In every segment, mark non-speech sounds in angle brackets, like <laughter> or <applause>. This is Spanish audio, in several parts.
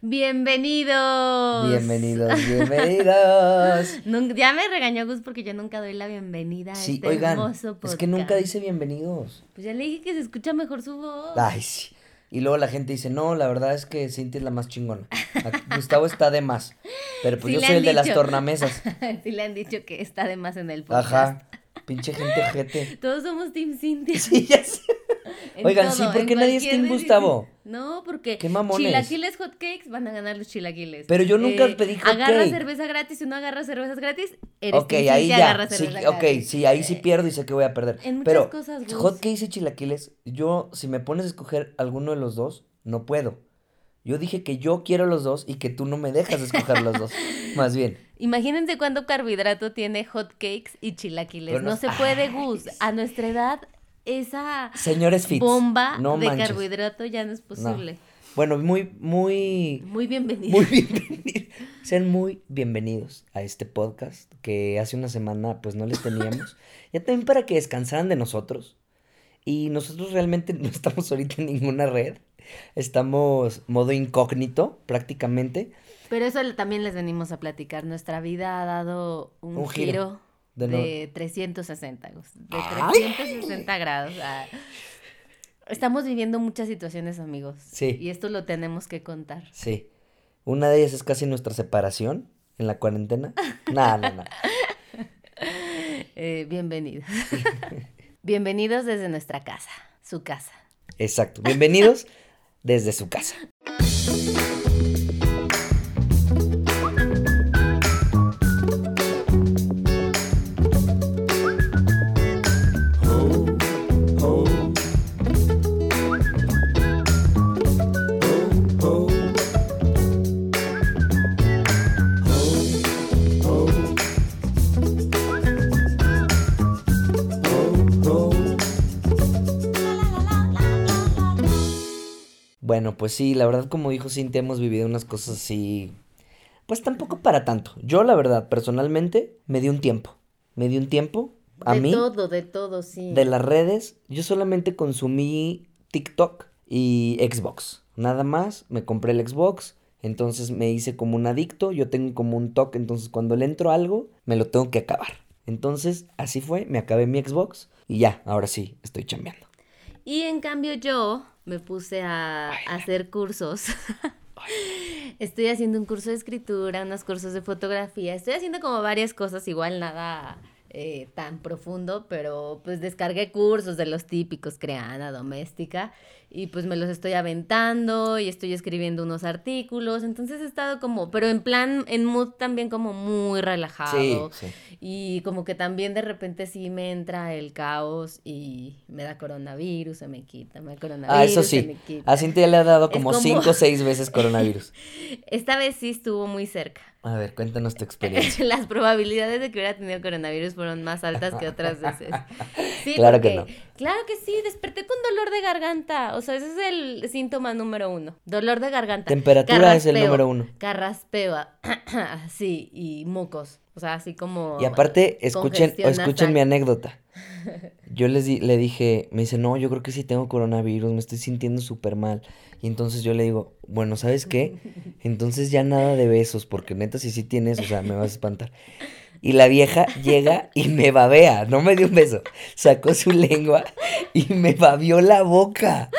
Bienvenidos. Bienvenidos, <laughs> bienvenidos. Ya me regañó Gus porque yo nunca doy la bienvenida a Sí, este oigan, hermoso podcast. es que nunca dice bienvenidos. Pues ya le dije que se escucha mejor su voz. Ay, sí. Y luego la gente dice, no, la verdad es que Cintia es la más chingona. Gustavo está de más. Pero pues Sí yo soy el de las tornamesas. <laughs> sí le han dicho que está de más en el podcast. Ajá. Pinche gente jete. <laughs> Todos somos Team Cintia. Sí, ya sé. En Oigan, sí, ¿por en qué nadie es cualquier Team decisión. Gustavo? <laughs> No, porque Qué mamones. chilaquiles hotcakes van a ganar los chilaquiles. Pero yo nunca pedí Agarra hotcake. cerveza gratis, si no agarra cervezas gratis, eres Ok, ahí ya. agarra Sí, cerveza ok, gratis. sí, ahí sí pierdo y sé que voy a perder. En muchas Pero cosas, hotcakes y chilaquiles, yo, si me pones a escoger alguno de los dos, no puedo. Yo dije que yo quiero los dos y que tú no me dejas escoger los dos. <laughs> Más bien. Imagínense cuánto carbohidrato tiene hotcakes y chilaquiles. No, no- se puede, Gus. A nuestra edad, esa Señores Fitz. bomba no de manches. carbohidrato ya no es posible. Bueno, muy, muy, Muy bienvenido. muy bienvenidos. Sean muy bienvenidos a este podcast que hace una semana pues no les teníamos. <laughs> Ya también para que descansaran de nosotros. Y nosotros realmente no estamos ahorita en ninguna red. Estamos modo incógnito prácticamente. Pero eso también les venimos a platicar. Nuestra vida ha dado un, Un giro. giro, De de, no- 360, Gus, de ¡Ay! 360 grados. ah. Estamos viviendo muchas situaciones, amigos. Sí. Y esto lo tenemos que contar. Sí. Una de ellas es casi nuestra separación en la cuarentena. No, no, no. Eh, bienvenidos. <laughs> bienvenidos desde nuestra casa, su casa. Exacto. Bienvenidos desde su casa. Bueno, pues sí, la verdad, como dijo Cintia, hemos vivido unas cosas así. Pues tampoco para tanto. Yo, la verdad, personalmente, me di un tiempo. Me di un tiempo a de mí todo, de todo, sí. de las redes. Yo solamente consumí TikTok y Xbox. Nada más, me compré el Xbox. Entonces me hice como un adicto. Yo tengo como un TOC. Entonces cuando le entro algo, me lo tengo que acabar. Entonces, así fue. Me acabé mi Xbox. Y ya, ahora sí, estoy chambeando. Y en cambio yo me puse a, a hacer cursos. Estoy haciendo un curso de escritura, unos cursos de fotografía. Estoy haciendo como varias cosas, igual nada eh, tan profundo, pero pues descargué cursos de los típicos, creana, doméstica, y pues me los estoy aventando y estoy escribiendo unos artículos. Entonces he estado como, pero en plan, en mood también como muy relajado. Sí, sí. Y como que también de repente sí me entra el caos y me da coronavirus, se me quita, me da coronavirus. Ah, eso se me sí. quita. A Cintia le ha dado como como- cinco o seis veces <laughs> coronavirus. Esta vez sí estuvo muy cerca. A ver, cuéntanos tu <laughs> experiencia. Las probabilidades de que hubiera tenido coronavirus fueron más altas que otras veces. <laughs> Sí, Claro que porque- Claro que sí, desperté con dolor de garganta. O sea, ese es el síntoma número uno. Dolor de garganta. Temperatura es el número uno. Carraspeo. <clears throat> sí, y mocos. O sea, así como... Y aparte, escuchen, escuchen mi anécdota. <laughs> Yo les di- le dije, me dice, no, yo creo que sí tengo coronavirus, me estoy sintiendo súper mal. Y entonces yo le digo, bueno, ¿sabes qué? <laughs> Entonces ya nada de besos, porque neta, si sí tienes, o sea, me vas a espantar. <laughs> Y la vieja llega y me babea, no me dio un beso. Sacó su lengua y me babió la boca.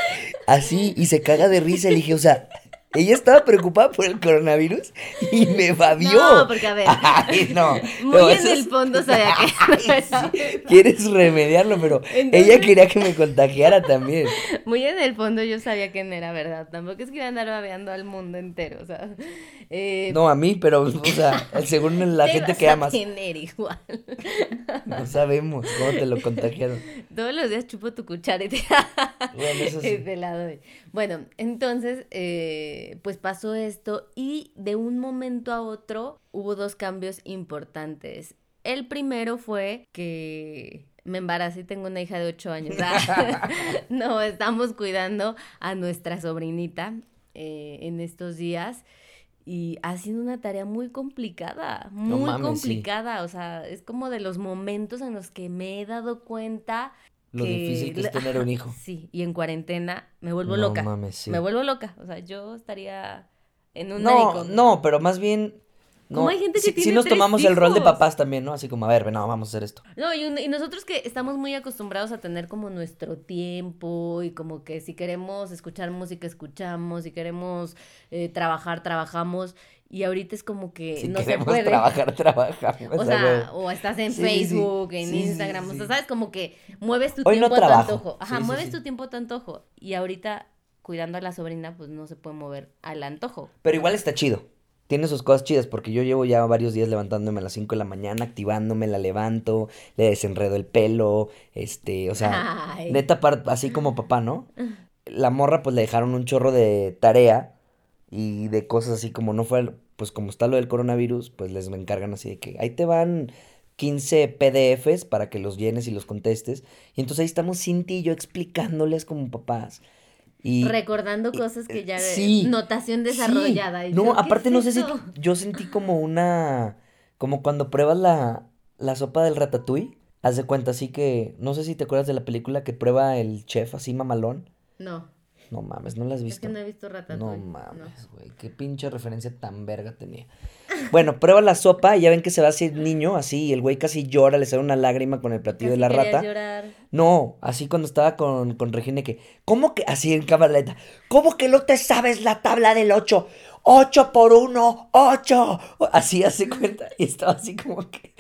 Así, y se caga de risa. Le dije, o sea, ella estaba preocupada por el coronavirus y me babió. No, porque a ver. Ay, no. Muy no, en el fondo sabía que... <laughs> Ay, sí, Quieres remediarlo, pero Entonces- ella quería que me contagiara también. Muy en el fondo yo sabía que no era verdad. Tampoco es que iba a andar babeando al mundo entero, o sea... eh, No a mí, pero, o sea, según <laughs> la te gente que amas. tener igual. No sabemos cómo te lo contagiaron. <laughs> Todos los días chupo tu cuchara y te, Bueno, eso sí. te la doy. Bueno, entonces, eh, pues pasó esto y de un momento a otro hubo dos cambios importantes. El primero fue que me embaracé y tengo una hija de 8 años. Ah, <laughs> <laughs> no, estamos cuidando a nuestra sobrinita eh, en estos días. Y ha sido una tarea muy complicada, muy mames, sí. complicada. O sea, es como de los momentos en los que me he dado cuenta Lo difícil que es <laughs> tener un hijo. Sí, y en cuarentena me vuelvo No loca. mames, sí. Me vuelvo loca. O sea, yo estaría en un No, médico. no, pero más bien. No, hay gente que tiene nos tres tomamos el rol de papás también, ¿no? Así como, a ver, no, vamos a hacer esto. No, y, un- y nosotros que estamos muy acostumbrados a tener como nuestro tiempo y como que si queremos escuchar música, escuchamos, si queremos eh, trabajar, trabajamos. Y ahorita es como que Si no se puede. trabajar, trabajamos. O sea, o estás en Sí, sí, Facebook, en sí, Instagram, o sea, sabes, como que mueves tu Hoy no tiempo a tu antojo. Ajá, mueves tu tiempo a tu antojo. Y ahorita, cuidando a la sobrina, pues no se puede mover al antojo. Pero igual está chido. Tiene sus cosas chidas porque yo llevo ya varios días levantándome a las 5 de la mañana, activándome, la levanto, le desenredo el pelo, este, o sea, Ay. neta, así como papá, ¿no? <laughs> La morra pues le dejaron un chorro de tarea y de cosas así como no fue, pues como está lo del coronavirus, pues les me encargan así de que ahí te van 15 PDFs para que los llenes y los contestes. Y entonces ahí estamos Cinti y yo explicándoles como papás. Y, Recordando y- cosas que ya... sí, Notación Sí. desarrollada. y No, yo, ¿qué aparte es no sé si yo sentí como una como cuando pruebas la la sopa del ratatouille, haz de cuenta así que no sé si te acuerdas de la película que prueba el chef así mamalón. No, No mames, no la has es visto. que no he visto Ratatouille. no. mames, güey, qué pinche referencia tan verga tenía. <laughs> Bueno, prueba la sopa y ya ven que se va así niño, así, y el güey casi llora, le sale una lágrima con el platillo de la rata. llorar. No, así cuando estaba con, con Regina que, ¿cómo que, así en cámara lenta, ¿cómo que no te sabes la tabla del 8? 8 por 1, 8. Así hace cuenta. Y estaba así como que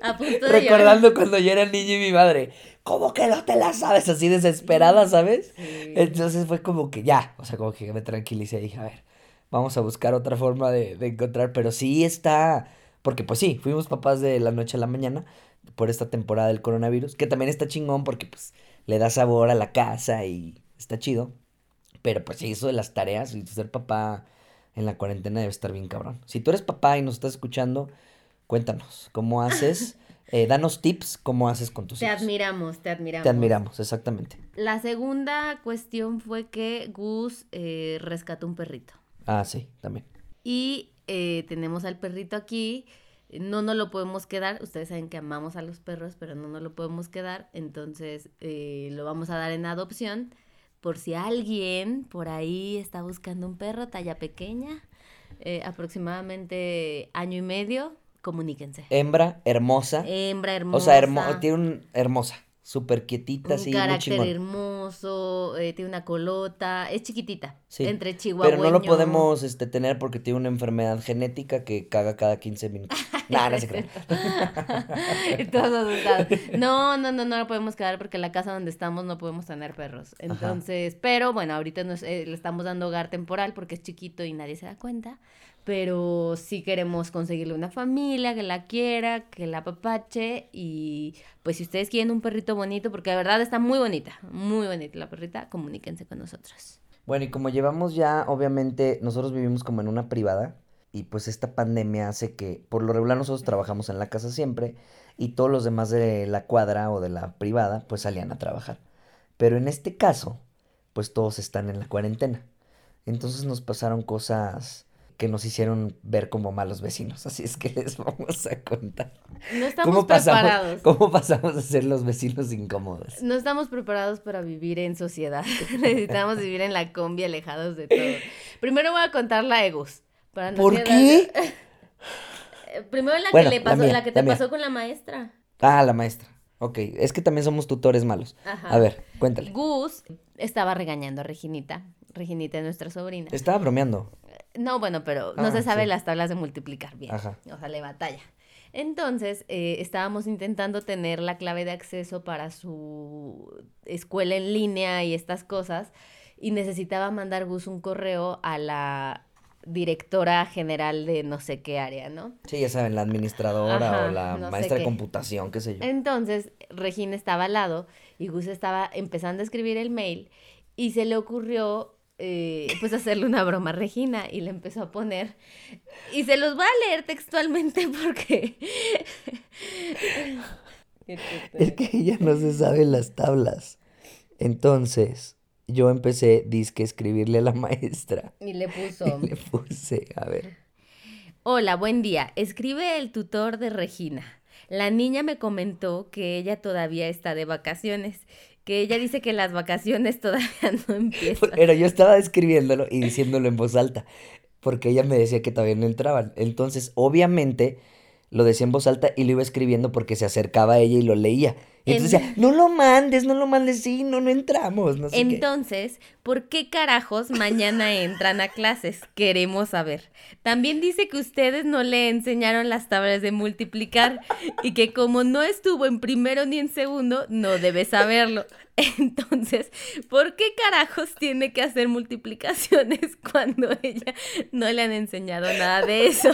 A punto de <laughs> llorar. recordando cuando yo era niño y mi madre, ¿cómo que no te la sabes? Así desesperada, ¿sabes? Sí. Entonces fue como que ya, o sea, como que me tranquilicé y dije, a ver, vamos a buscar otra forma de, de encontrar, pero sí está, porque pues sí, fuimos papás de la noche a la mañana por esta temporada del coronavirus, que también está chingón porque pues le da sabor a la casa y está chido, pero pues sí, eso de las tareas y ser papá en la cuarentena debe estar bien cabrón. Si tú eres papá y nos estás escuchando, cuéntanos, ¿cómo haces? Eh, danos tips, ¿cómo haces con tus Te hijos? admiramos, te admiramos. Te admiramos, exactamente. La segunda cuestión fue que Gus eh, rescató un perrito. Ah, sí, también. Y eh, tenemos al perrito aquí. No nos lo podemos quedar. Ustedes saben que amamos a los perros, pero no nos lo podemos quedar. Entonces eh, lo vamos a dar en adopción. Por si alguien por ahí está buscando un perro talla pequeña, eh, aproximadamente año y medio, comuníquense. Hembra, hermosa. Hembra hermosa. O sea, hermo- tiene un hermosa, súper quietita, un así, muy carácter chingón. hermoso, eh, tiene una colota, es chiquitita, Sí, entre chihuahua. Pero no lo podemos este, tener porque tiene una enfermedad genética que caga cada 15 minutos. <laughs> Nah, no se <laughs> asustados. No, no, no, no lo podemos quedar porque en la casa donde estamos no podemos tener perros. Entonces, pero bueno, ahorita nos, eh, le estamos dando hogar temporal porque es chiquito y nadie se da cuenta. Pero sí queremos conseguirle una familia que la quiera, que la apapache. Y pues si ustedes quieren un perrito bonito, porque de verdad está muy bonita, muy bonita la perrita, comuníquense con nosotros. Bueno, y como llevamos ya, obviamente, nosotros vivimos como en una privada y pues esta pandemia hace que, por lo regular nosotros trabajamos en la casa siempre y todos los demás de la cuadra o de la privada pues salían a trabajar. Pero en este caso, pues todos están en la cuarentena. Entonces nos pasaron cosas que nos hicieron ver como malos vecinos, así es que les <laughs> vamos a contar. No estamos ¿Cómo pasamos, preparados. ¿Cómo pasamos a ser los vecinos incómodos? No estamos preparados para vivir en sociedad. <laughs> Necesitamos vivir en la combi alejados de todo. Primero voy a contar la Egus. Para no ¿Por qué? <laughs> Primero la Bueno, que le la pasó, mía, la que la te pasó con la maestra. Ah, la maestra. Ok, es que también somos tutores malos. Ajá. A ver, cuéntale. Gus estaba regañando a Reginita. Reginita es nuestra sobrina. Estaba bromeando. No, bueno, pero no Ah, se sabe sí. las tablas de multiplicar bien. Ajá. O sea, le batalla. Entonces, eh, estábamos intentando tener la clave de acceso para su escuela en línea y estas cosas. Y necesitaba mandar Gus un correo a la directora general de no sé qué área, ¿no? Sí, ya saben, la administradora Ajá, o la no maestra de computación, qué sé yo. Entonces, Regina estaba al lado y Gus estaba empezando a escribir el mail y se le ocurrió eh, pues hacerle una broma a Regina y le empezó a poner y se los voy a leer textualmente <laughs> porque Es que ella no se sabe las tablas. Entonces, yo empecé, disque, a escribirle a la maestra. y le puso Y le puse, a ver. Hola, buen día. Escribe el tutor de Regina. La niña me comentó que ella todavía está de vacaciones, que ella dice que las vacaciones <laughs> todavía no empiezan. Pero yo estaba escribiéndolo y diciéndolo en voz alta. porque ella me decía que todavía no entraban. Entonces, obviamente, lo decía en voz alta y lo iba escribiendo porque se acercaba a ella y lo leía. Entonces no lo mandes, no lo mandes, sí, no, no entramos. No entonces, ¿por qué carajos mañana entran a clases? Queremos saber. También dice que ustedes no le enseñaron las tablas de multiplicar y que como no estuvo en primero ni en segundo, no debe saberlo. Entonces, ¿por qué carajos tiene que hacer multiplicaciones cuando ella no le han enseñado nada de eso?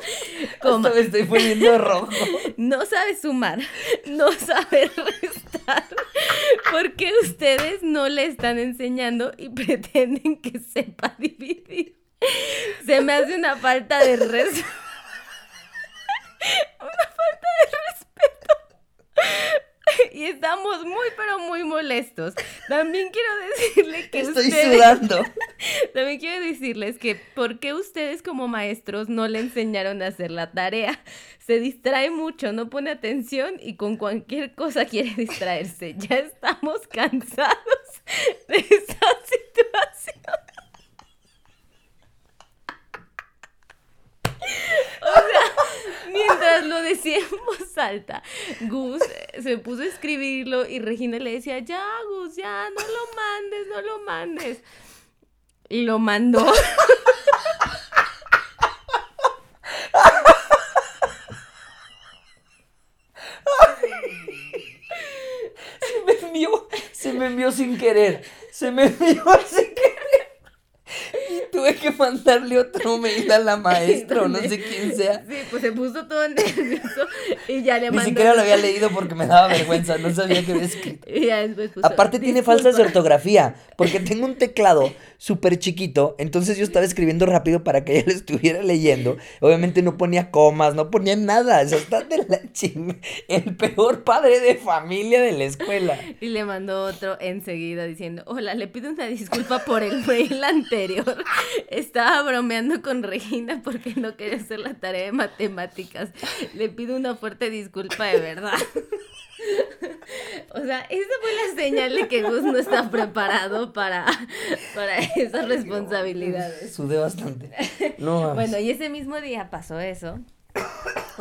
<laughs> Me estoy poniendo rojo. <laughs> No sabe sumar, no sabe <laughs> restar. ¿Por qué ustedes no le están enseñando y pretenden que sepa dividir? Se me hace una falta de respeto. Una falta de respeto <laughs> y estamos muy, pero muy molestos. También quiero <laughs> decirle que Estoy sudando. <laughs> También quiero decirles que ¿por qué ustedes como maestros no le enseñaron a hacer la tarea? Se distrae mucho, no pone atención y con cualquier cosa quiere distraerse. Ya estamos cansados de esa situación. O sea, mientras lo decía en <laughs> voz alta, Gus se puso a escribirlo y Regina le decía, ya, Gus, ya, no lo mandes, no lo mandes. Y lo mandó. Se me envió, se me envió sin querer. Se me envió sin tuve <laughs> que mandarle otro mail a la <laughs> maestra o no sé quién sea. Sí, pues se puso todo <laughs> nervioso y ya le mandó. Ni siquiera lo había leído porque me daba vergüenza, no sabía que había escrito. Y ya después puso, Aparte tiene falsas de ortografía, porque tengo un teclado súper chiquito, entonces yo estaba escribiendo rápido para que ella lo estuviera leyendo. Obviamente no ponía comas, no ponía nada, o sea, está de la ching... el peor padre de familia de la escuela. Y le mandó otro enseguida diciendo, hola, le pido una disculpa por el mail anterior. Estaba bromeando con Regina porque no quería hacer la tarea de matemáticas. Le pido una fuerte disculpa de verdad. O sea, esa fue la señal de que Gus no está preparado para, para esas responsabilidades. Sudé bastante. No, bueno, y ese mismo día pasó eso.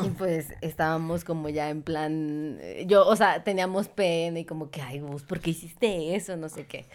Y pues estábamos como ya en plan, yo, o sea, teníamos pena y como que, ay, Gus, ¿por qué hiciste eso? No sé qué.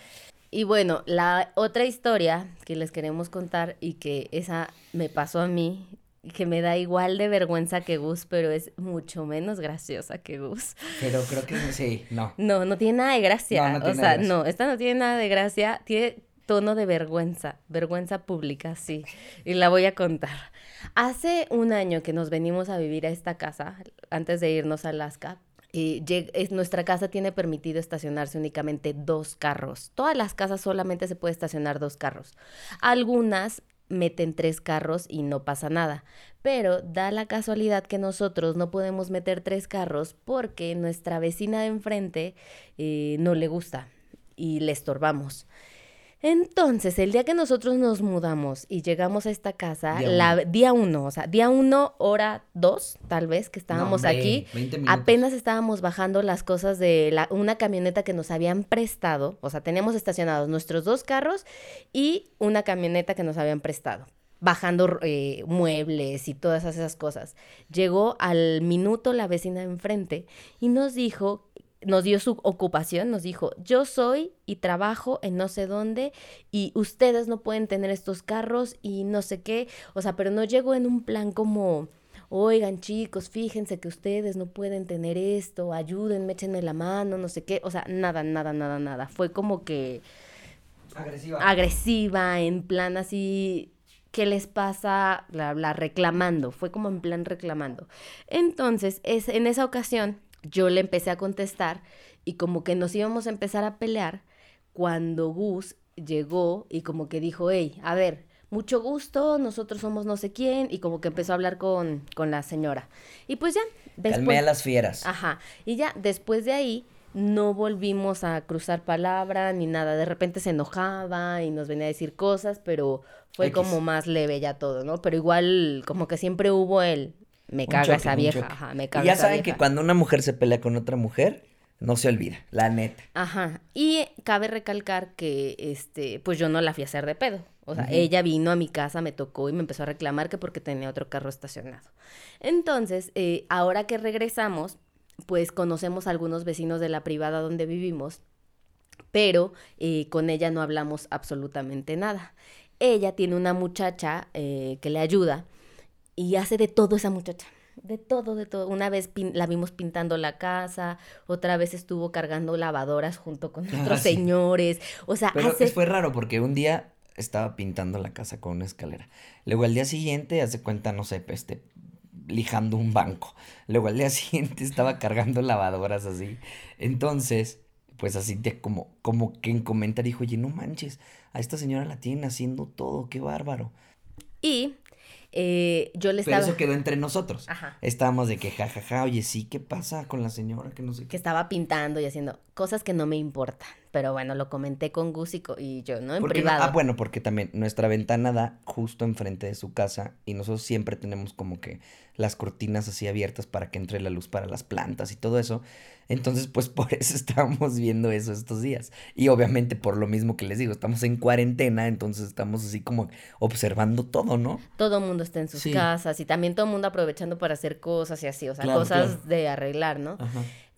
Y bueno, la otra historia que les queremos contar y que esa me pasó a mí, que me da igual de vergüenza que Gus, pero es mucho menos graciosa que Gus. Pero creo que sí, no. No, no tiene nada de gracia. o sea, no, esta no tiene nada de gracia, tiene tono de vergüenza, vergüenza pública, sí. Y la voy a contar. Hace un año que nos venimos a vivir a esta casa, antes de irnos a Alaska, y nuestra casa tiene permitido estacionarse únicamente dos carros. Todas las casas solamente se puede estacionar dos carros. Algunas meten tres carros y no pasa nada. Pero da la casualidad que nosotros no podemos meter tres carros porque nuestra vecina de enfrente eh, no le gusta y le estorbamos. Entonces, el día que nosotros nos mudamos y llegamos a esta casa, día la uno. día uno, o sea, día uno, hora dos, tal vez, que estábamos aquí, apenas estábamos bajando las cosas de la, una camioneta que nos habían prestado, o sea, teníamos estacionados nuestros dos carros y una camioneta que nos habían prestado bajando eh, muebles y todas esas cosas. Llegó al minuto la vecina de enfrente y nos dijo nos dio su ocupación, nos dijo, yo soy y trabajo en no sé dónde y ustedes no pueden tener estos carros y no sé qué, o sea, pero no llegó en un plan como, oigan chicos, fíjense que ustedes no pueden tener esto, ayúdenme, échenme la mano, no sé qué, o sea, nada, nada, nada, nada, fue como que... Agresiva. Agresiva, en plan así, ¿qué les pasa? La, la reclamando, fue como en plan reclamando. Entonces, es, en esa ocasión yo le empecé a contestar y como que nos íbamos a empezar a pelear cuando Gus llegó y como que dijo, hey, a ver, mucho gusto, nosotros somos no sé quién, y como que empezó a hablar con, con la señora. Y pues ya, después... Calmé a las fieras. Ajá, y ya, después de ahí, no volvimos a cruzar palabra ni nada. De repente se enojaba y nos venía a decir cosas, pero fue como más leve ya todo, ¿no? Pero igual, como que siempre hubo el, me caga esa vieja, ajá, me caga y ya saben que cuando una mujer se pelea con otra mujer, no se olvida, la neta. Ajá. Y cabe recalcar que, este, pues yo no la fui a hacer de pedo. O sea, ella vino a mi casa, me tocó y me empezó a reclamar que porque tenía otro carro estacionado. Entonces, eh, ahora que regresamos, pues conocemos a algunos vecinos de la privada donde vivimos, pero eh, con ella no hablamos absolutamente nada. Ella tiene una muchacha eh, que le ayuda y hace de todo esa muchacha de todo, de todo. Una vez la vimos pintando la casa, otra vez estuvo cargando lavadoras junto con ah, otros señores. O sea, Pero fue raro porque un día estaba pintando la casa con una escalera. Luego al día siguiente, hace cuenta, no sé, este, lijando un banco. Luego al día <laughs> siguiente estaba cargando lavadoras así. Entonces, pues así de como, como que en comentario dijo, oye, no manches, a esta señora la tienen haciendo todo, qué bárbaro. Y eh, yo le Pero eso quedó entre nosotros. Estábamos de que, jajaja, oye, sí, ¿qué pasa con la señora? Que no sé Que estaba pintando y haciendo cosas que no me importan. Pero bueno, lo comenté con Gus y, yo, ¿no? En privado. ah, bueno, porque también nuestra ventana da justo enfrente de su casa y nosotros siempre tenemos como que las cortinas así abiertas para que entre la luz para las plantas y todo eso. Entonces, pues <laughs> por eso estábamos viendo eso estos días. Y obviamente por lo mismo que les digo, estamos en cuarentena, entonces estamos así como observando todo, ¿no? Todo el mundo está en sus casas y también todo el mundo aprovechando para hacer cosas y así, o sea, cosas de arreglar, ¿no?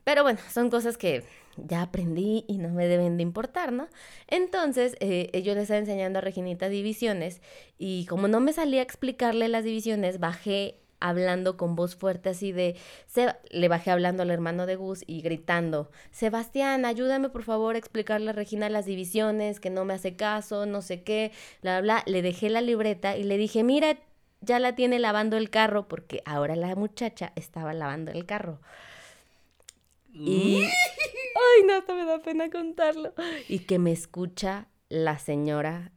Pero bueno, son cosas que ya aprendí y no me deben de importar, ¿no? Entonces, eh, yo le estaba enseñando a Reginita divisiones y como no me salía a explicarle las divisiones, bajé hablando con voz fuerte así de, se, le bajé hablando al hermano de Gus y gritando, Sebastián, ayúdame por favor a explicarle a Regina las divisiones, que no me hace caso, no sé qué, bla, bla, le dejé la libreta y le dije, mira, ya la tiene lavando el carro, porque ahora la muchacha estaba lavando el carro. Y... Ay, no, hasta me da pena contarlo. Y que me escucha la señora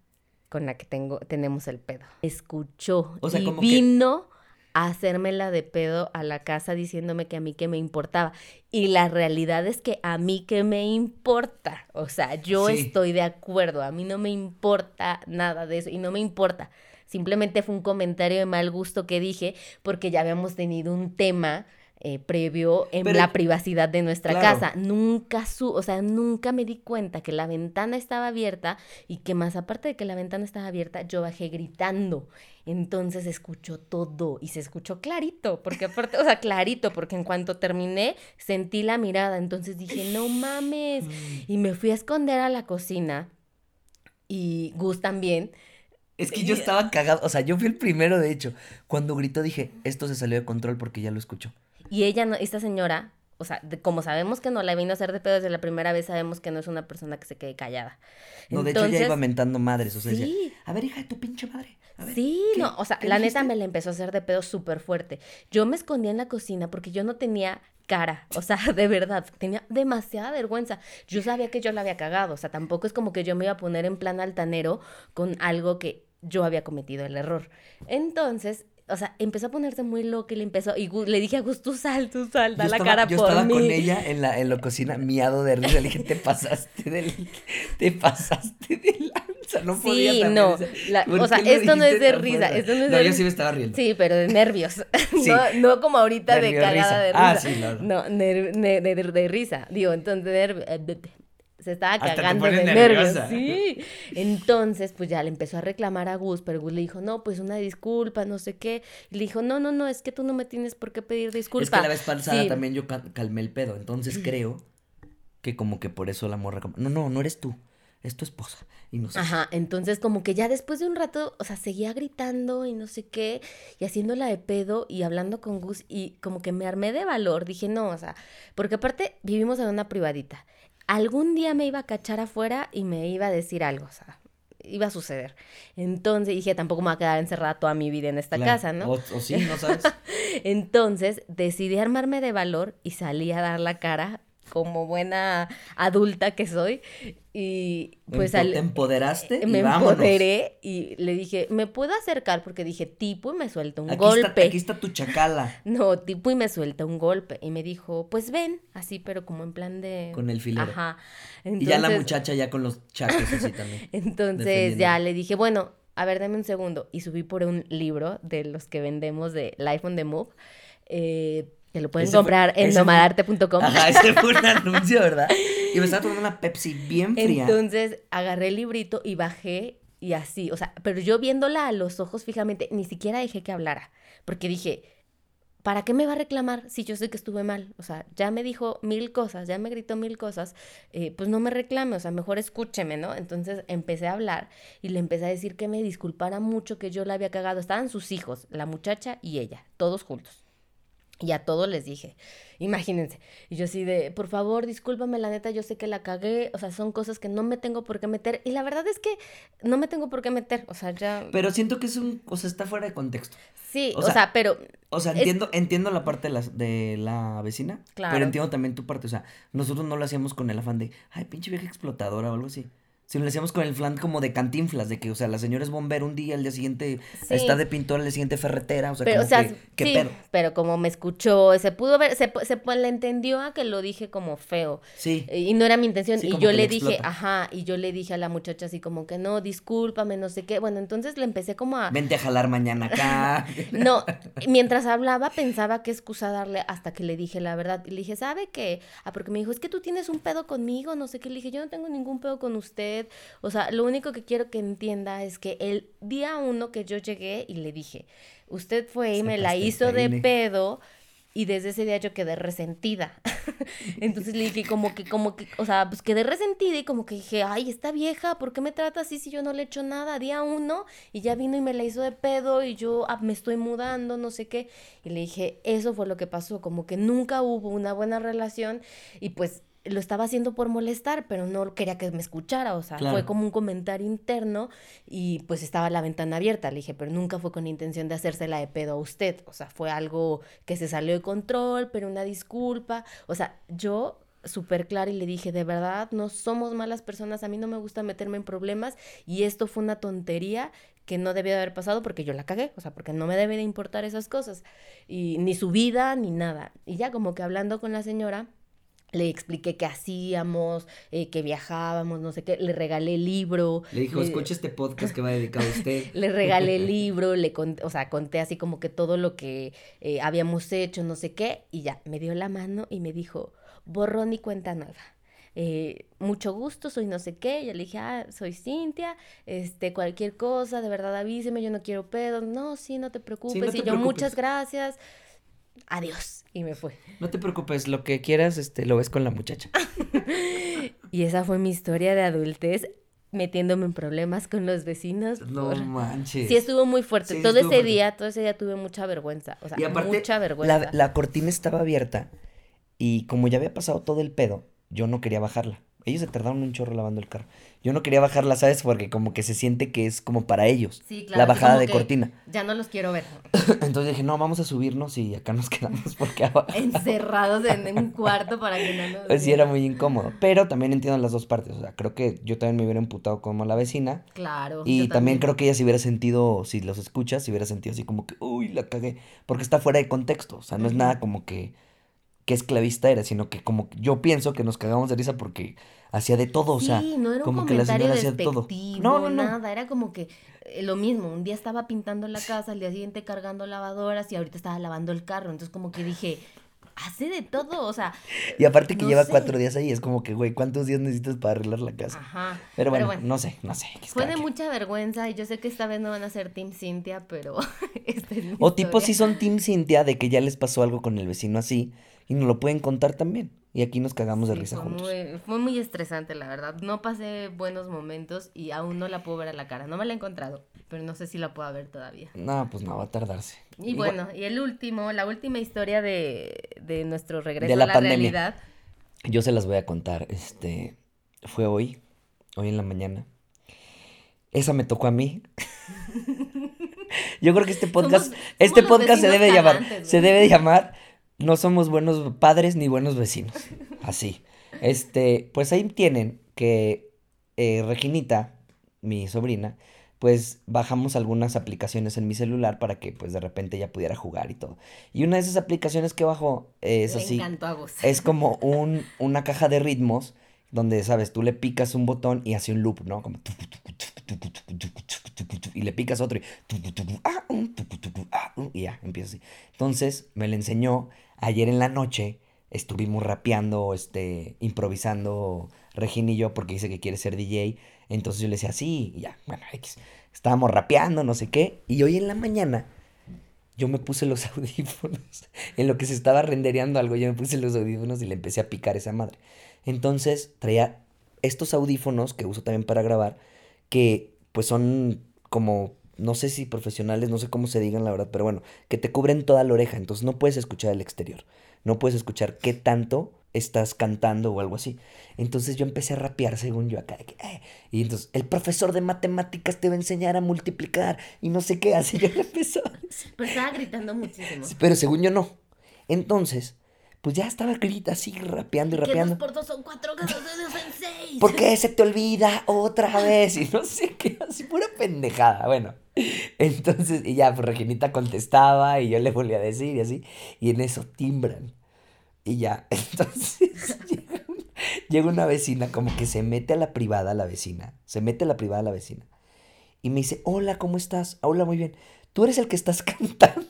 con la que tengo, tenemos el pedo. Escuchó y vino a hacérmela de pedo a la casa diciéndome que a mí que me importaba. Y la realidad es que a mí que me importa. O sea, yo estoy de acuerdo. A mí no me importa nada de eso. Y no me importa. Simplemente fue un comentario de mal gusto que dije porque ya habíamos tenido un tema eh, previo en la privacidad de nuestra casa. Nunca su, o sea, nunca me di cuenta que la ventana estaba abierta y que más aparte de que la ventana estaba abierta, yo bajé gritando. Entonces escuchó todo y se escuchó clarito, porque aparte, o sea, clarito, porque en cuanto terminé sentí la mirada, entonces dije, no mames, mm. y me fui a esconder a la cocina y Gus también. Es que yo estaba cagado, o sea, yo fui el primero, de hecho. Cuando gritó dije, esto se salió de control porque ya lo escuchó. Y ella, no, esta señora, o sea, como sabemos que no la vino a hacer de pedo desde la primera vez, sabemos que no es una persona que se quede callada. No, de hecho ya iba mentando madres, o sea, sí. a ver, hija de tu pinche madre. sí, no, o sea, la neta me la empezó a hacer de pedo súper fuerte. Yo me escondía en la cocina porque yo no tenía cara, o sea, <laughs> de verdad, tenía demasiada vergüenza. Yo sabía que yo la había cagado, o sea, tampoco es como que yo me iba a poner en plan altanero con algo que yo había cometido el error. Entonces, o sea, empezó a ponerse muy loca y le empezó, y le dije a Gus, tú sal, tú sal, da la cara yo por mí. Yo estaba con ella en la, en la cocina, miado de risa, le dije, te pasaste del, te pasaste de lanza, no podía Sí, no, o sea, esto no es de risa, esto no es no, yo sí me estaba riendo. Sí, pero de nervios, <laughs> no, no como ahorita de, cagada de risa. Ah, sí, claro. No, de, de, de, risa, digo, entonces, de, se estaba cagando de nervios. Sí. Entonces, pues ya le empezó a reclamar a Gus, pero Gus le dijo, no, pues una disculpa, no sé qué. Y le dijo, no, no, no, es que tú no me tienes por qué pedir disculpas. Es que la vez pasada también yo calmé el pedo. Entonces creo que como que por eso la morra. No, no, no eres tú. Es tu esposa. Y no sé. Ajá, entonces como que ya después de un rato, o sea, seguía gritando y no sé qué, y haciéndola de pedo y hablando con Gus, y como que me armé de valor. Dije, no, o sea, porque aparte vivimos en una privadita algún día me iba a cachar afuera y me iba a decir algo, o sea, iba a suceder. Entonces dije, tampoco me voy a quedar encerrada toda mi vida en esta casa, ¿no? O, o, sí, no sabes. <laughs> Entonces decidí armarme de valor y salí a dar la cara como buena adulta que soy. Y pues al, te empoderaste. Me empoderé y le dije, ¿me puedo acercar? Porque dije, tipo, y me suelta un golpe. aquí está tu chacala. <laughs> No, tipo, y me suelta un golpe. Y me dijo, pues ven, así, pero como en plan de. Con el filero. Ajá. y ya la muchacha ya con los chacos así también. <laughs> Entonces ya le dije, bueno, a ver, dame un segundo. Y subí por un libro de los que vendemos de Life on the Move. Eh, que lo pueden comprar en nomadarte.com. Ajá, ese fue un <laughs> anuncio, ¿verdad? Y me estaba tomando una Pepsi bien fría. Entonces agarré el librito y bajé y así, o sea, pero yo viéndola a los ojos fijamente, ni siquiera dejé que hablara, porque dije, ¿para qué me va a reclamar si yo sé que estuve mal? O sea, ya me dijo mil cosas, ya me gritó mil cosas, eh, pues no me reclame, o sea, mejor escúcheme, ¿no? Entonces empecé a hablar y le empecé a decir que me disculpara mucho, que yo la había cagado. Estaban sus hijos, la muchacha y ella, todos juntos. Y a todos les dije, imagínense. Y yo así de, por favor, discúlpame, la neta, yo sé que la cagué. O sea, son cosas que no me tengo por qué meter. Y la verdad es que no me tengo por qué meter. O sea, ya. Pero siento que es un. O sea, está fuera de contexto. Sí, o, sea, pero. O sea, entiendo, entiendo la parte de la, de la vecina. Claro. Pero entiendo también tu parte. O sea, nosotros no lo hacíamos con el afán de, ay, pinche vieja explotadora o algo así. Si lo hacíamos con el flan como de cantinflas, de que, o sea, la señora es bombero un día, el día siguiente está de pintor, el día siguiente ferretera, o sea, pero, como o sea, que, ¿qué sí, pero como me escuchó, se pudo ver, se, se le entendió a que lo dije como feo. Sí. Y no era mi intención. Sí, y yo le dije, ajá, y yo le dije a la muchacha así como que no, discúlpame, no sé qué. Bueno, entonces le empecé como a... Vente a jalar mañana acá. <laughs> No, mientras hablaba pensaba qué excusa darle hasta que le dije la verdad. Y le dije, ¿sabe qué? Ah, porque me dijo, es que tú tienes un pedo conmigo, no sé qué. Le dije, yo no tengo ningún pedo con usted. O sea, lo único que quiero que entienda es que el día uno que yo llegué y le dije, usted fue y me la hizo de pedo. Y desde ese día yo quedé resentida. <laughs> Entonces le dije como que, como que, o sea, pues quedé resentida y como que dije, ay, esta vieja, ¿por qué me trata así si yo no le he hecho nada? Día uno y ya vino y me la hizo de pedo y yo ah, me estoy mudando, no sé qué. Y le dije, eso fue lo que pasó, como que nunca hubo una buena relación y pues lo estaba haciendo por molestar, pero no quería que me escuchara, o sea, Claro. fue como un comentario interno y pues estaba la ventana abierta, le dije, pero nunca fue con intención de hacérsela de pedo a usted, o sea, fue algo que se salió de control, pero una disculpa, o sea, yo súper clara y le dije, de verdad, no somos malas personas, a mí no me gusta meterme en problemas y esto fue una tontería que no debió de haber pasado porque yo la cagué, o sea, porque no me debe de importar esas cosas, y ni su vida, ni nada. Y ya como que hablando con la señora, le expliqué qué hacíamos, eh, que viajábamos, no sé qué, le regalé el libro. Le dijo, le- escucha este podcast que va dedicado a usted. <laughs> le regalé el <laughs> libro, le conté, o sea, conté así como que todo lo que eh, habíamos hecho, no sé qué, y ya, me dio la mano y me dijo, borrón y cuenta nueva. Eh, mucho gusto, soy no sé qué, y yo le dije, ah, soy Cintia, este, cualquier cosa, de verdad avíseme, yo no quiero pedos, no, sí, no te preocupes, te y yo, preocupes. muchas gracias, adiós, y me fue. No te preocupes, lo que quieras, este, lo ves con la muchacha. <laughs> Y esa fue mi historia de adultez, metiéndome en problemas con los vecinos. No por- manches. Sí, estuvo muy fuerte. Sí, todo estuvo ese fuerte. día, todo ese día tuve mucha vergüenza. O sea, Y aparte, mucha vergüenza. la, la cortina estaba abierta y como ya había pasado todo el pedo, yo no quería bajarla. Ellos se tardaron un chorro lavando el carro. Yo no quería bajarla, ¿sabes? Porque como que se siente que es como para ellos. Sí, la claro, así bajada de cortina. Ya no los quiero ver. <laughs> Entonces dije, no, vamos a subirnos y acá nos <laughs> quedamos porque abajo. Encerrados en un cuarto para que no nos Pues sí, era muy incómodo. Pero también entiendo las dos partes. O sea, creo que yo también me hubiera emputado como la vecina. Claro. Y yo también creo que ella se hubiera sentido, si los escuchas, se hubiera sentido así como que, uy, la cagué. Porque está fuera de contexto. O sea, no es nada como que, que esclavista era, sino que como yo pienso que nos cagamos de risa porque hacía de todo. O sea, no era un como que la señora hacía de todo. No, no, no. nada, era como que eh, lo mismo, un día estaba pintando la casa, al día siguiente cargando lavadoras y ahorita estaba lavando el carro, entonces como que dije, hace de todo, o sea, Y aparte que no lleva sé. cuatro días ahí, es como que, güey, ¿cuántos días necesitas para arreglar la casa? ajá. Pero bueno, no sé, no sé. Fue de mucha vergüenza y yo sé que esta vez no van a ser Team Cintia, pero <laughs> esta es mi O tipo si son Team Cintia de que ya les pasó algo con el vecino así y nos lo pueden contar también. Y aquí nos cagamos de Sí, risa fue juntos. Muy, fue muy estresante, la verdad. No pasé buenos momentos y aún no la puedo ver a la cara. No me la he encontrado, pero no sé si la puedo ver todavía. No, pues no, va a tardarse. Y bueno, y el último, la última historia de, de nuestro regreso De la a la pandemia. realidad. Yo se las voy a contar. Este fue hoy, hoy en la mañana. Esa me tocó a mí. <laughs> Yo creo que este podcast, Somos- este somos podcast se debe llamar, se debe llamar No somos buenos padres ni buenos vecinos. Así. Este, pues ahí tienen que eh, Reginita, mi sobrina, pues bajamos algunas aplicaciones en mi celular para que pues de repente ella pudiera jugar y todo. Y una de esas aplicaciones que bajó es Le así. a. Es como un, una caja de ritmos donde, ¿sabes? Tú le picas un botón y hace un loop, ¿no? Como... Y le picas otro y... Y ya, empieza así. Entonces, me le enseñó ayer en la noche. Estuvimos rapeando, este, improvisando Regina y yo, porque dice que quiere ser DJ. Entonces yo le decía, sí, y ya, bueno, X. Estábamos rapeando, no sé qué. Y hoy en la mañana yo me puse los <laughs> audífonos. En lo que se estaba rendereando algo, yo me puse los audífonos y le empecé a picar esa madre. Entonces traía estos audífonos que uso también para grabar, que pues son como, no sé si profesionales, no sé cómo se digan la verdad, pero bueno, que te cubren toda la oreja, entonces no puedes escuchar el exterior, no puedes escuchar qué tanto estás cantando o algo así. Entonces yo empecé a rapear según yo acá. Eh", y entonces el profesor de matemáticas te va a enseñar a multiplicar y no sé qué, así yo <laughs> empezó. Pero estaba gritando muchísimo. Pero según yo no. Entonces, pues ya estaba grita así, rapeando y rapeando. Que dos por dos son cuatro, que dos son seis. ¿Por qué se te olvida otra vez? Y no sé qué, así pura pendejada. Bueno, entonces, y ya, pues Reginita contestaba y yo le volví a decir y así. Y en eso timbran. Y ya, <laughs> entonces llega, una vecina, como que se mete a la privada la vecina. Se mete a la privada la vecina. Y me dice, hola, ¿cómo estás? Hola, muy bien. Tú eres el que estás <laughs> cantando.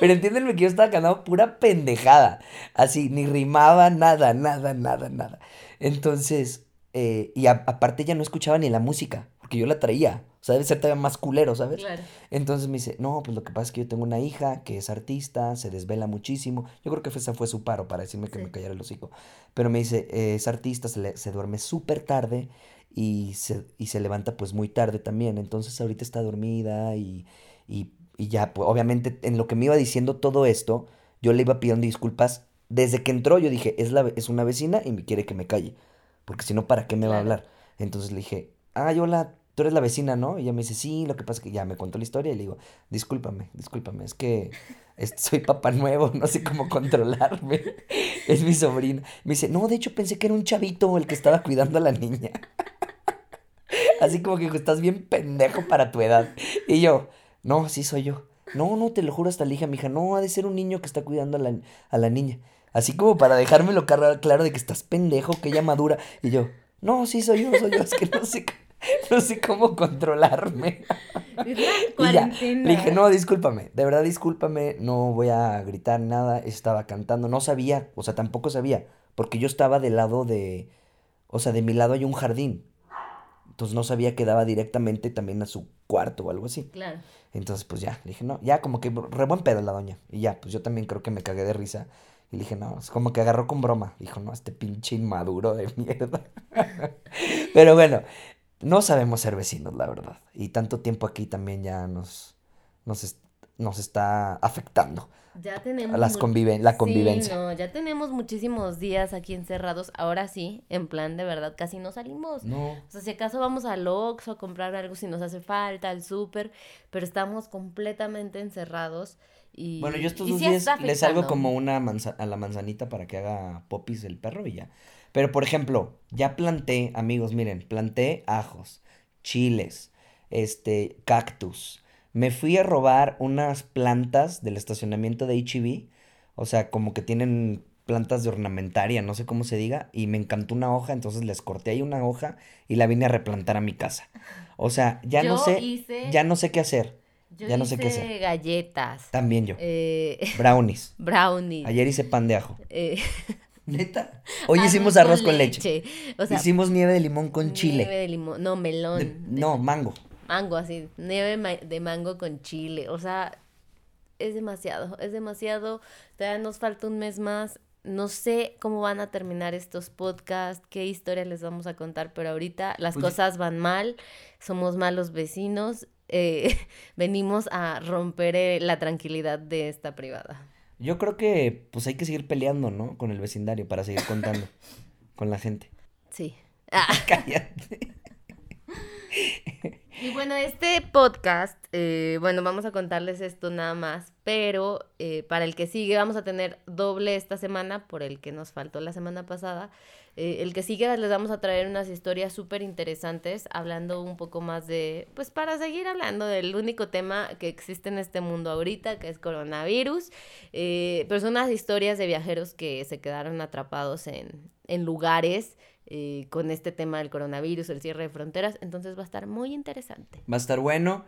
Pero entiéndenme que yo estaba cantando pura pendejada. Así, ni rimaba nada, nada, nada, nada. Entonces, eh, y aparte ya no escuchaba ni la música, porque yo la traía. O sea, debe ser todavía más culero, ¿sabes? Claro. Entonces me dice, no, pues lo que pasa es que yo tengo una hija que es artista, se desvela muchísimo. Yo creo que ese fue su paro para decirme que me callara el hocico. Pero me dice, eh, es artista, se, se duerme súper tarde y se, y se levanta pues muy tarde también. Entonces ahorita está dormida y, y y ya, pues obviamente en lo que me iba diciendo todo esto, yo le iba pidiendo disculpas. Desde que entró yo dije, es, la, es una vecina y me quiere que me calle. Porque si no, ¿para qué me va a hablar? Entonces le dije, ah, hola, tú eres la vecina, ¿no? Y ella me dice, sí, lo que pasa es que ya me contó la historia y le digo, discúlpame, discúlpame, es que soy papá nuevo, <laughs> no sé cómo controlarme. es mi sobrina. Me dice, no, de hecho pensé que era un chavito el que estaba cuidando a la niña. <laughs> Así como que estás bien pendejo para tu edad. Y yo, no, sí soy yo. No, no, te lo juro, hasta le dije a mi hija, no, ha de ser un niño que está cuidando a la, a la niña. Así como para dejármelo claro de que estás pendejo, que ella madura. Y yo, no, sí soy yo, soy yo, es que no sé, no sé cómo controlarme. <laughs> ya, le dije, no, discúlpame, de verdad discúlpame, no voy a gritar nada, estaba cantando, no sabía, o sea, tampoco sabía, porque yo estaba del lado de, o sea, de mi lado hay un jardín. Entonces no sabía que daba directamente también a su cuarto o algo así. Claro. Entonces, pues ya, le dije, no, ya como que re buen pedo la doña. Y ya, pues yo también creo que me cagué de risa. Y le dije, no, es como que agarró con broma. Dijo, no, este pinche inmaduro de mierda. <laughs> Pero bueno, no sabemos ser vecinos, la verdad. Y tanto tiempo aquí también ya nos, nos, nos está afectando. Ya tenemos. Las conviven la convivencia. Sí, no, ya tenemos muchísimos días aquí encerrados. Ahora sí, en plan de verdad, casi no salimos. No. O sea, si acaso vamos al Oxxo a comprar algo si nos hace falta, al súper, pero estamos completamente encerrados. Y, bueno, yo estos dos días le salgo como una a la manzanita para que haga popis el perro y ya. Pero, por ejemplo, ya planté, amigos, miren, planté ajos, chiles, este, cactus, me fui a robar unas plantas del estacionamiento de HB. O sea, como que tienen plantas de ornamentaria, no sé cómo se diga, y me encantó una hoja, entonces les corté ahí una hoja y la vine a replantar a mi casa. O sea, ya no sé, ya no sé qué hacer. ya no sé qué hacer. galletas. También yo. Eh, <laughs> brownies. Brownies. Ayer hice pan de ajo. Eh, <laughs> ¿Neta? <laughs> Hoy hicimos arroz con leche. hicimos nieve de limón con chile. Nieve de limón, no, melón. no, mango mango, así, nieve de mango con chile, o sea, es demasiado, es demasiado, todavía nos falta un mes más, no sé cómo van a terminar estos podcasts, qué historia les vamos a contar, pero ahorita las pues cosas van mal, somos malos vecinos, eh, <laughs> venimos a romper eh, la tranquilidad de esta privada. Yo creo que pues hay que seguir peleando, ¿no? Con el vecindario para seguir contando <laughs> con la gente. Sí. Ah. <laughs> Cállate. Bueno, este podcast, eh, bueno, vamos a contarles esto nada más, pero eh, para el que sigue vamos a tener doble esta semana por el que nos faltó la semana pasada. Eh, el que sigue les vamos a traer unas historias súper interesantes, hablando un poco más de, pues para seguir hablando del único tema que existe en este mundo ahorita, que es coronavirus, pero son unas historias de viajeros que se quedaron atrapados en, en lugares eh, con este tema del coronavirus, el cierre de fronteras, entonces va a estar muy interesante. Va a estar bueno.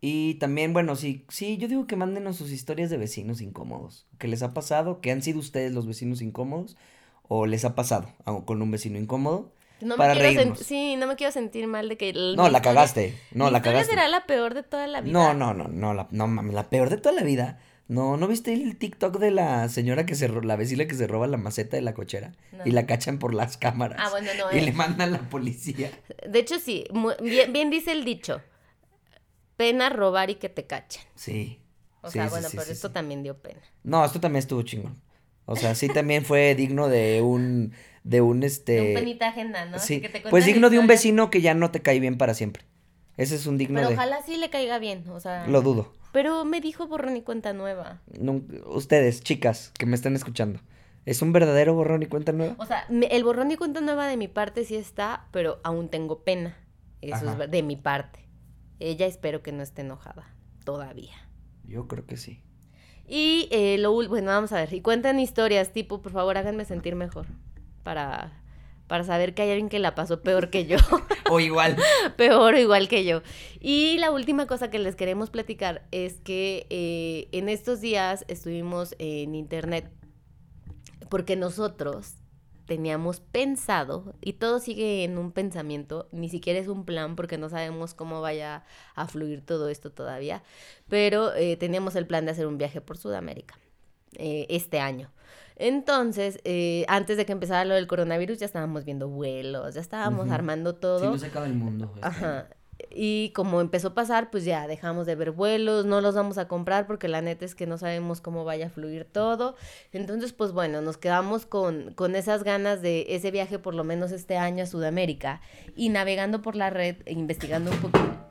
Y también, bueno, sí, sí, yo digo que mándenos sus historias de vecinos incómodos. ¿Qué les ha pasado? ¿Qué han sido ustedes los vecinos incómodos? o les ha pasado con un vecino incómodo. No para reírnos. Sí, no me quiero sentir mal de que... no, la cagaste. No, la cagaste. será la peor de toda la vida. No, no, no, no, la, no mami, la peor de toda la vida. No, ¿no viste el TikTok de la señora que se la vecina que se roba la maceta de la cochera y la cachan por las cámaras? Ah, bueno, no. Y le eh. mandan a la policía. De hecho, sí, bien, bien dice el dicho. Pena robar y que te cachen. Sí. O sea, bueno, pero esto también dio pena. No, esto también estuvo chingón. O sea, sí también fue digno de un de un este de un penita agenda, ¿no? Sí. pues digno de un vecino que ya no te cae bien para siempre. Ese es un digno Pero ojalá sí le caiga bien, o sea. Lo dudo. Pero me dijo borrón y cuenta nueva. ustedes, chicas, que me están escuchando. ¿Es un verdadero borrón y cuenta nueva? O sea, el borrón y cuenta nueva de mi parte sí está, pero aún tengo pena. Eso es de mi parte. Ella espero que no esté enojada todavía. Yo creo que sí. Y eh, lo bueno, vamos a ver. Y cuentan historias, tipo, por favor, háganme sentir mejor. Para, para saber que hay alguien que la pasó peor que yo. <laughs> o igual. <laughs> peor o igual que yo. Y la última cosa que les queremos platicar es que eh, en estos días estuvimos en internet porque nosotros teníamos pensado, y todo sigue en un pensamiento, ni siquiera es un plan porque no sabemos cómo vaya a fluir todo esto todavía, pero eh, teníamos el plan de hacer un viaje por Sudamérica eh, este año. Entonces, eh, antes de que empezara lo del coronavirus, ya estábamos viendo vuelos, ya estábamos armando todo. Sí, no se acaba el mundo. Este Ajá. Y como empezó a pasar, pues ya dejamos de ver vuelos, no los vamos a comprar porque la neta es que no sabemos cómo vaya a fluir todo. Entonces, pues bueno, nos quedamos con, con esas ganas de ese viaje por lo menos este año a Sudamérica y navegando por la red, e investigando un poquito.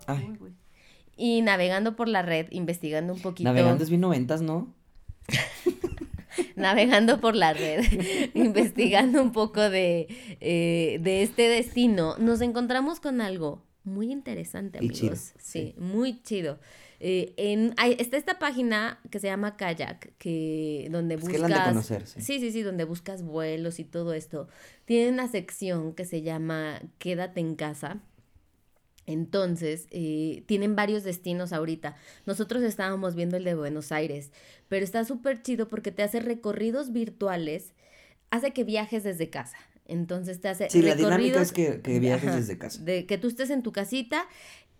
Y navegando por la red, investigando un poquito. Navegando es bien noventas, ¿no? <laughs> <laughs> navegando por la red, <laughs> investigando un poco de, eh, de este destino, nos encontramos con algo muy interesante, amigos. sí, muy chido. Eh, en, hay, está esta página que se llama Kayak, que donde buscas. sí. sí, sí, donde buscas vuelos y todo esto. Tiene una sección que se llama Quédate en casa. Entonces, eh, tienen varios destinos ahorita. Nosotros estábamos viendo el de Buenos Aires, pero está súper chido porque te hace recorridos virtuales, hace que viajes desde casa. Entonces te hace. Sí, la dinámica es que, viajes desde casa. De que tú estés en tu casita,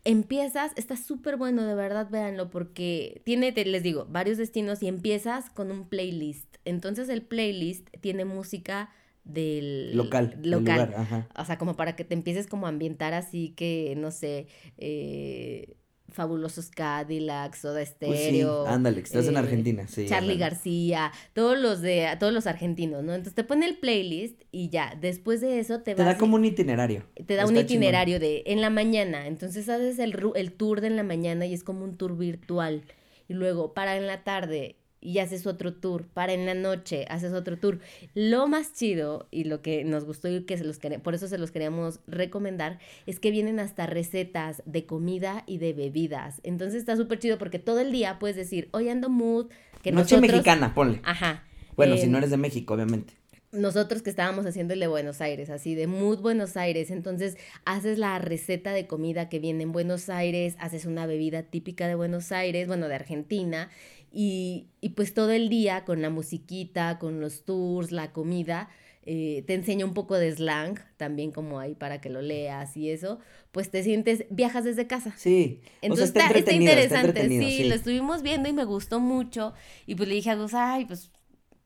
empiezas, está súper bueno, de verdad, véanlo, porque tiene, te, les digo, varios destinos y empiezas con un playlist. Entonces el playlist tiene música del local. Local. ajá. O sea, como para que te empieces como a ambientar así que, no sé, eh fabulosos Cadillacs, Soda Stereo. Pues sí, ándale, estás en eh, Argentina, sí. Charlie García, todos los de, todos los argentinos, ¿no? Entonces te pone el playlist y ya, después de eso te, te da como un itinerario. Te da un itinerario de en la mañana, entonces haces el, el tour de en la mañana y es como un tour virtual. Y luego para en la tarde y haces otro tour, para en la noche, haces otro tour. Lo más chido y lo que nos gustó y que se los por eso se los queríamos recomendar, es que vienen hasta recetas de comida y de bebidas. Entonces está súper chido porque todo el día puedes decir, hoy ando mood, que Noche mexicana, ponle. Ajá. Bueno, si no eres de México, obviamente nosotros que estábamos haciendo el de Buenos Aires, así de Mood Buenos Aires, entonces haces la receta de comida que viene en Buenos Aires, haces una bebida típica de Buenos Aires, bueno, de Argentina, y, y, pues todo el día con la musiquita, con los tours, la comida, eh, te enseña un poco de slang, también como ahí para que lo leas y eso, pues te sientes, viajas desde casa. Sí. Entonces está, está, interesante, sí, lo estuvimos viendo y me gustó mucho. Y pues le dije a Gus, ay, pues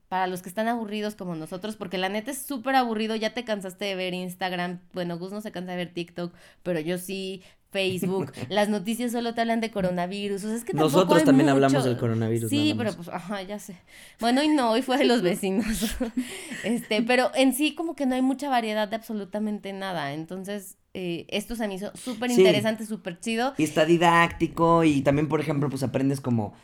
para los que están aburridos como nosotros, porque la neta es súper aburrido, ya te cansaste de ver Instagram, bueno, Gus no se cansa de ver TikTok, pero yo sí, Facebook, <laughs> las noticias solo te hablan de coronavirus, o sea, es que Nosotros también hablamos del coronavirus. Sí, pero pues, ajá, ya sé. Bueno, y no, hoy fue de los vecinos. <laughs> este, pero en sí como que no hay mucha variedad de absolutamente nada, entonces... Eh, esto se me hizo súper interesante, súper chido. Y está didáctico y también, por ejemplo, pues aprendes como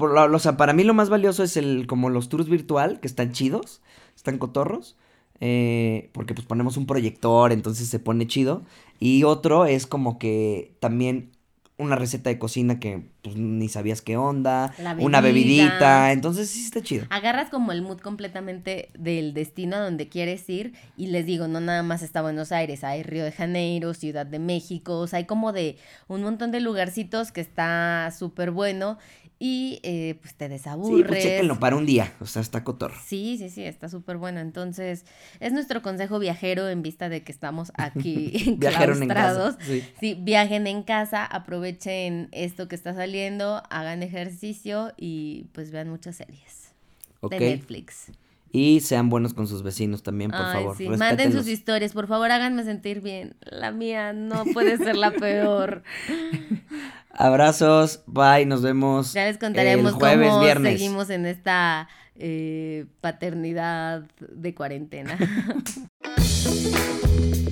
o sea, para mí lo más valioso es el como los tours virtual, que están chidos, están cotorros. Eh, porque pues ponemos un proyector, entonces se pone chido. Y otro es como que también una receta de cocina que pues, ni sabías qué onda, una bebidita, entonces sí está chido. Agarras como el mood completamente del destino a donde quieres ir y les digo, no nada más está Buenos Aires, hay Río de Janeiro, Ciudad de México, o sea, hay como de un montón de lugarcitos que está súper bueno y eh, pues te desaburres. Sí, pues chéquenlo para un día, o sea, está cotorro. Sí, sí, sí, está súper bueno. Entonces, es nuestro consejo viajero en vista de que estamos aquí <laughs> <laughs> Viajaron en casa. Sí. sí. viajen en casa, aprovechen esto que está saliendo, hagan ejercicio y pues vean muchas series de Netflix. Y sean buenos con sus vecinos también, por favor. Sí. Manden sus historias, por favor, háganme sentir bien. La mía no puede ser la peor. <laughs> Abrazos, bye, nos vemos. Ya les contaremos cómo seguimos en esta eh, paternidad de cuarentena. <laughs>